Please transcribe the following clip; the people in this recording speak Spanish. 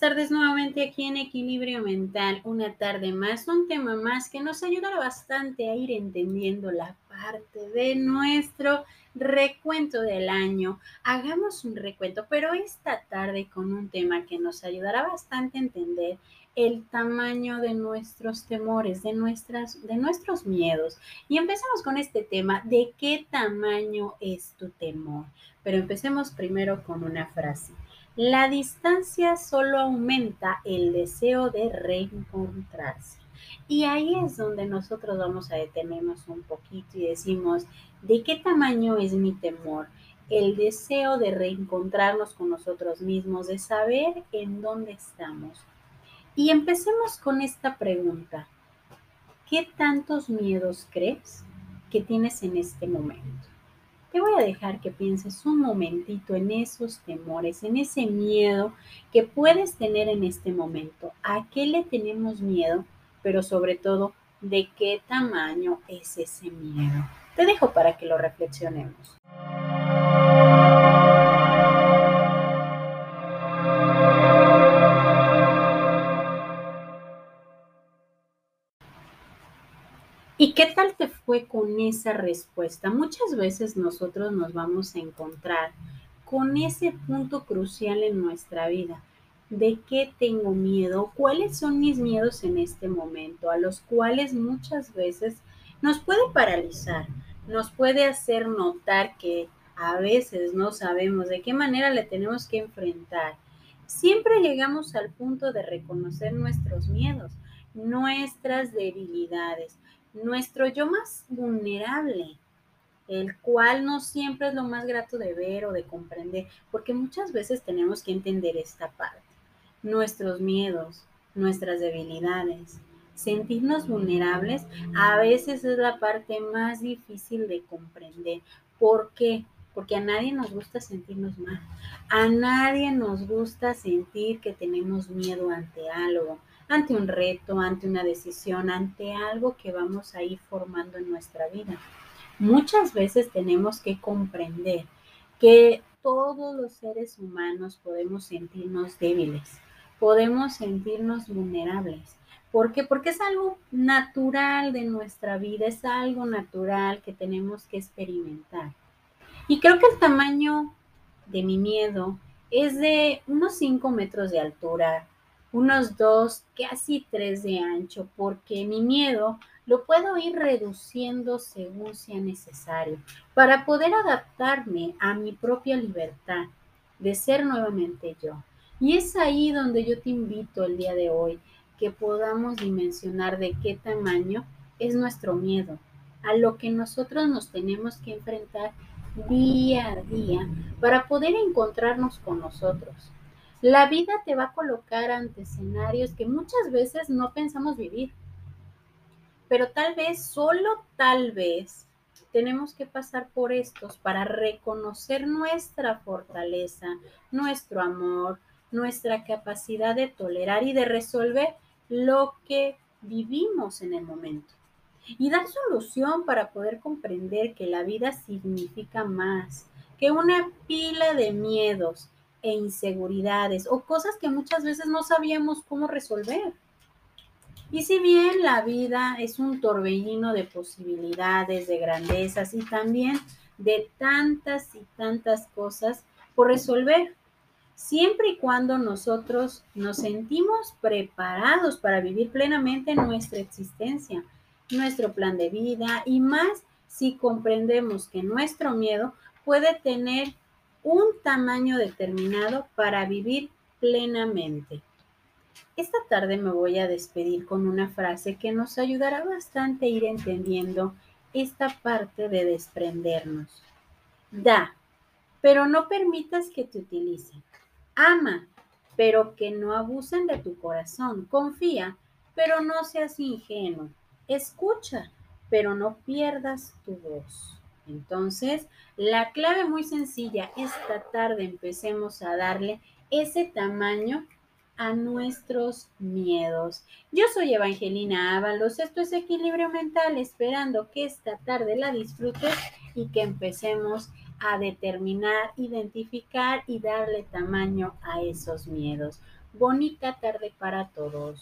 tardes nuevamente aquí en Equilibrio Mental, una tarde más, un tema más que nos ayudará bastante a ir entendiendo la parte de nuestro recuento del año. Hagamos un recuento, pero esta tarde con un tema que nos ayudará bastante a entender el tamaño de nuestros temores, de, nuestras, de nuestros miedos. Y empezamos con este tema, ¿de qué tamaño es tu temor? Pero empecemos primero con una frase. La distancia solo aumenta el deseo de reencontrarse. Y ahí es donde nosotros vamos a detenernos un poquito y decimos, ¿de qué tamaño es mi temor? El deseo de reencontrarnos con nosotros mismos, de saber en dónde estamos. Y empecemos con esta pregunta. ¿Qué tantos miedos crees que tienes en este momento? Te voy a dejar que pienses un momentito en esos temores, en ese miedo que puedes tener en este momento. ¿A qué le tenemos miedo? Pero sobre todo, ¿de qué tamaño es ese miedo? Te dejo para que lo reflexionemos. ¿Y qué tal te fue con esa respuesta? Muchas veces nosotros nos vamos a encontrar con ese punto crucial en nuestra vida. ¿De qué tengo miedo? ¿Cuáles son mis miedos en este momento? A los cuales muchas veces nos puede paralizar, nos puede hacer notar que a veces no sabemos de qué manera le tenemos que enfrentar. Siempre llegamos al punto de reconocer nuestros miedos, nuestras debilidades, nuestro yo más vulnerable, el cual no siempre es lo más grato de ver o de comprender, porque muchas veces tenemos que entender esta parte, nuestros miedos, nuestras debilidades. Sentirnos vulnerables a veces es la parte más difícil de comprender. ¿Por qué? Porque a nadie nos gusta sentirnos mal. A nadie nos gusta sentir que tenemos miedo ante algo ante un reto, ante una decisión, ante algo que vamos a ir formando en nuestra vida. Muchas veces tenemos que comprender que todos los seres humanos podemos sentirnos débiles, podemos sentirnos vulnerables. ¿Por qué? Porque es algo natural de nuestra vida, es algo natural que tenemos que experimentar. Y creo que el tamaño de mi miedo es de unos 5 metros de altura, unos dos, casi tres de ancho, porque mi miedo lo puedo ir reduciendo según sea necesario, para poder adaptarme a mi propia libertad de ser nuevamente yo. Y es ahí donde yo te invito el día de hoy, que podamos dimensionar de qué tamaño es nuestro miedo, a lo que nosotros nos tenemos que enfrentar día a día para poder encontrarnos con nosotros la vida te va a colocar ante escenarios que muchas veces no pensamos vivir. Pero tal vez, solo tal vez, tenemos que pasar por estos para reconocer nuestra fortaleza, nuestro amor, nuestra capacidad de tolerar y de resolver lo que vivimos en el momento. Y dar solución para poder comprender que la vida significa más que una pila de miedos e inseguridades o cosas que muchas veces no sabíamos cómo resolver. Y si bien la vida es un torbellino de posibilidades, de grandezas y también de tantas y tantas cosas por resolver, siempre y cuando nosotros nos sentimos preparados para vivir plenamente nuestra existencia, nuestro plan de vida y más si comprendemos que nuestro miedo puede tener un tamaño determinado para vivir plenamente. Esta tarde me voy a despedir con una frase que nos ayudará bastante a ir entendiendo esta parte de desprendernos. Da, pero no permitas que te utilicen. Ama, pero que no abusen de tu corazón. Confía, pero no seas ingenuo. Escucha, pero no pierdas tu voz. Entonces, la clave muy sencilla, esta tarde empecemos a darle ese tamaño a nuestros miedos. Yo soy Evangelina Ábalos, esto es Equilibrio Mental, esperando que esta tarde la disfrutes y que empecemos a determinar, identificar y darle tamaño a esos miedos. Bonita tarde para todos.